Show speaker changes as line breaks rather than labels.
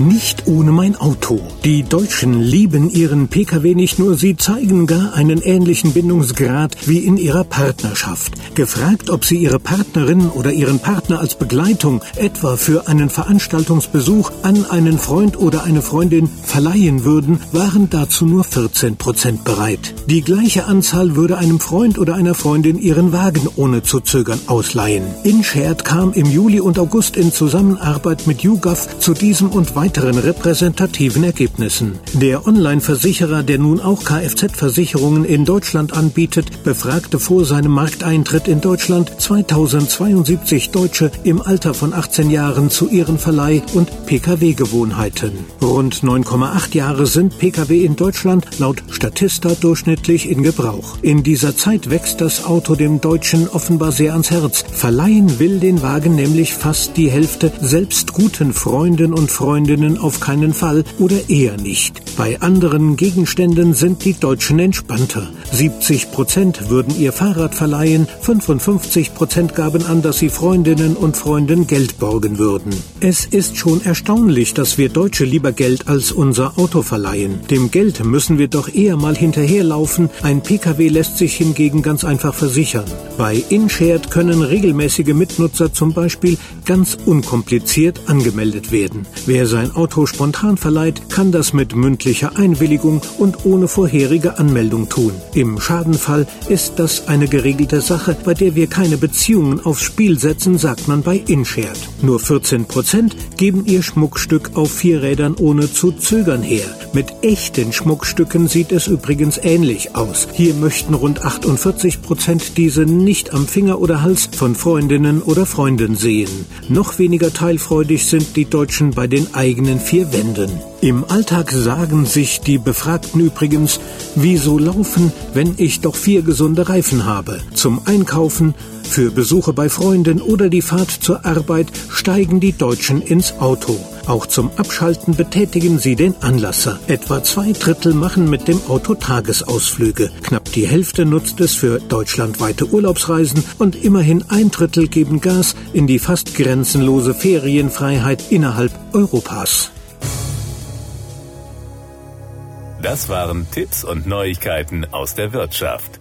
Nicht ohne mein Auto. Die Deutschen lieben ihren Pkw nicht nur, sie zeigen gar einen ähnlichen Bindungsgrad wie in ihrer Partnerschaft. Gefragt, ob sie ihre Partnerin oder ihren Partner als Begleitung etwa für einen Veranstaltungsbesuch an einen Freund oder eine Freundin verleihen würden, waren dazu nur 14 Prozent bereit. Die gleiche Anzahl würde einem Freund oder einer Freundin ihren Wagen ohne zu zögern ausleihen. InShared kam im Juli und August in Zusammenarbeit mit YouGov zu diesem und weiteren weiteren repräsentativen Ergebnissen. Der Online-Versicherer, der nun auch Kfz-Versicherungen in Deutschland anbietet, befragte vor seinem Markteintritt in Deutschland 2072 Deutsche im Alter von 18 Jahren zu ihren Verleih- und Pkw-Gewohnheiten. Rund 9,8 Jahre sind Pkw in Deutschland laut Statista durchschnittlich in Gebrauch. In dieser Zeit wächst das Auto dem Deutschen offenbar sehr ans Herz. Verleihen will den Wagen nämlich fast die Hälfte selbst guten Freunden und Freundinnen Freundinnen auf keinen Fall oder eher nicht. Bei anderen Gegenständen sind die Deutschen entspannter. 70 Prozent würden ihr Fahrrad verleihen, 55 Prozent gaben an, dass sie Freundinnen und Freunden Geld borgen würden. Es ist schon erstaunlich, dass wir Deutsche lieber Geld als unser Auto verleihen. Dem Geld müssen wir doch eher mal hinterherlaufen, ein Pkw lässt sich hingegen ganz einfach versichern. Bei InShared können regelmäßige Mitnutzer zum Beispiel ganz unkompliziert angemeldet werden. Wer sein Auto spontan verleiht, kann das mit mündlicher Einwilligung und ohne vorherige Anmeldung tun. Im Schadenfall ist das eine geregelte Sache, bei der wir keine Beziehungen aufs Spiel setzen, sagt man bei InShared. Nur 14 Prozent geben ihr Schmuckstück auf vier Rädern ohne zu zögern her. Mit echten Schmuckstücken sieht es übrigens ähnlich aus. Hier möchten rund 48 Prozent diese nicht am Finger oder Hals von Freundinnen oder Freunden sehen. Noch weniger teilfreudig sind die Deutschen bei den eigenen vier Wänden. Im Alltag sagen sich die Befragten übrigens, wieso laufen, wenn ich doch vier gesunde Reifen habe? Zum Einkaufen, für Besuche bei Freunden oder die Fahrt zur Arbeit steigen die Deutschen ins Auto. Auch zum Abschalten betätigen sie den Anlasser. Etwa zwei Drittel machen mit dem Auto Tagesausflüge. Knapp die Hälfte nutzt es für deutschlandweite Urlaubsreisen und immerhin ein Drittel geben Gas in die fast grenzenlose Ferienfreiheit innerhalb Europas.
Das waren Tipps und Neuigkeiten aus der Wirtschaft.